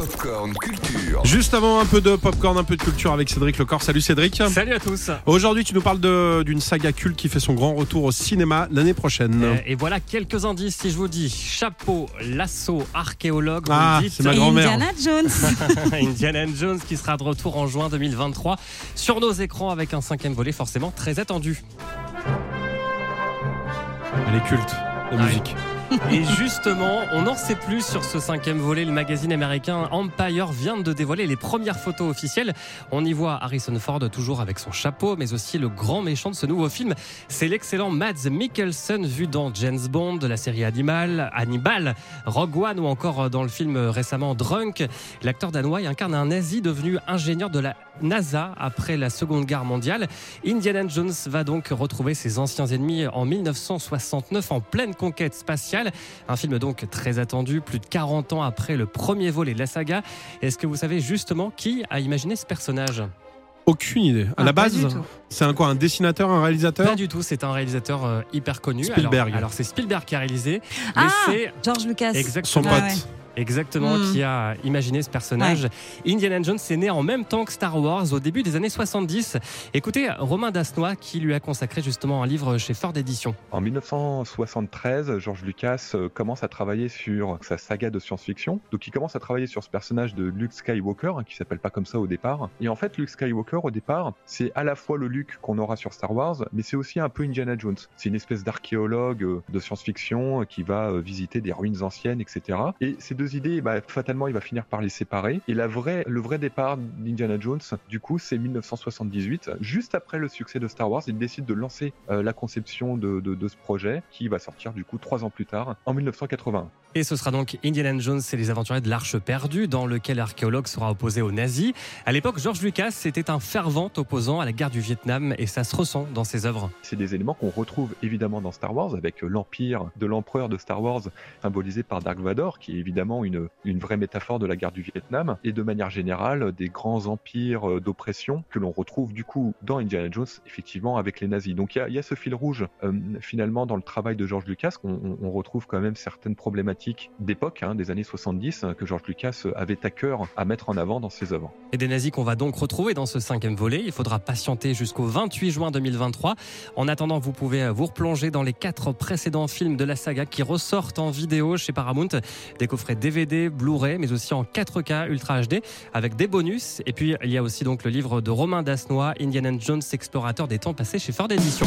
Popcorn Culture. Juste avant un peu de popcorn, un peu de culture avec Cédric Lecor. Salut Cédric. Salut à tous. Aujourd'hui, tu nous parles de- d'une saga culte qui fait son grand retour au cinéma l'année prochaine. Euh, Et voilà quelques indices si je vous dis chapeau, lasso, archéologue. Ah, me dites c'est ma grand-mère. Indiana Jones. Indiana Jones qui sera de retour en juin 2023 sur nos écrans avec un cinquième volet forcément très attendu. Elle est culte, la Ouais. musique. Et justement, on n'en sait plus sur ce cinquième volet. Le magazine américain Empire vient de dévoiler les premières photos officielles. On y voit Harrison Ford toujours avec son chapeau, mais aussi le grand méchant de ce nouveau film. C'est l'excellent Mads Mikkelsen vu dans James Bond, la série Animal, Hannibal, Rogue One ou encore dans le film récemment Drunk. L'acteur danois incarne un nazi devenu ingénieur de la NASA après la Seconde Guerre mondiale. Indiana Jones va donc retrouver ses anciens ennemis en 1969 en pleine conquête spatiale. Un film donc très attendu, plus de 40 ans après le premier volet de la saga. Est-ce que vous savez justement qui a imaginé ce personnage? Aucune idée. À Ah, la pas base, du tout. c'est un quoi Un dessinateur, un réalisateur? Pas du tout, c'est un réalisateur euh, hyper connu. Spielberg. Alors, alors, c'est Spielberg qui a réalisé, mais Ah, c'est George Lucas. Son exactement pote. Ah ouais. Exactement, Hmm. qui a imaginé ce personnage. Indiana Jones est né en même temps que Star Wars au début des années 70. Écoutez, Romain Dasnois qui lui a consacré justement un livre chez Ford Éditions. En 1973, George Lucas euh, commence à travailler sur sa saga de science-fiction. Donc il commence à travailler sur ce personnage de Luke Skywalker, hein, qui s'appelle pas comme ça au départ. Et en fait, Luke Skywalker, au départ, c'est à la fois le Luke qu'on aura sur Star Wars, mais c'est aussi un peu Indiana Jones. C'est une espèce d'archéologue euh, de science-fiction euh, qui va visiter des ruines anciennes, etc. Et ces deux idées, bah, fatalement, il va finir par les séparer. Et le vrai départ d'Indiana Jones, du coup, c'est 1978. Juste après le succès de Star Wars, il décide de lancer euh, la conception de ce projet qui va sortir du coup trois ans plus tard, en 1981. Et ce sera donc Indiana Jones et les aventuriers de l'Arche perdue, dans lequel l'archéologue sera opposé aux nazis. À l'époque, George Lucas était un fervent opposant à la guerre du Vietnam et ça se ressent dans ses œuvres. C'est des éléments qu'on retrouve évidemment dans Star Wars, avec l'empire de l'empereur de Star Wars, symbolisé par Dark Vador, qui est évidemment une, une vraie métaphore de la guerre du Vietnam, et de manière générale, des grands empires euh, d'oppression que l'on retrouve du coup dans Indiana Jones, effectivement, avec les nazis. Donc il y a, ce fil rouge, euh, finalement, dans le travail de George Lucas, qu'on on- on retrouve quand même certaines problématiques d'époque, hein, des années 70, euh, que George Lucas euh, avait à cœur à mettre en avant dans ses œuvres. Et des nazis qu'on va donc retrouver dans ce cinquième volet. Il faudra patienter jusqu'au 28 juin 2023. En attendant, vous pouvez vous replonger dans les quatre précédents films de la saga qui ressortent en vidéo chez Paramount. Des coffrets DVD, Blu-ray, mais aussi en 4K Ultra HD avec des bonus. Et puis, il y a aussi donc le livre de Romain Dasnois, Indiana Jones, explorateur des temps passés chez Ford Éditions.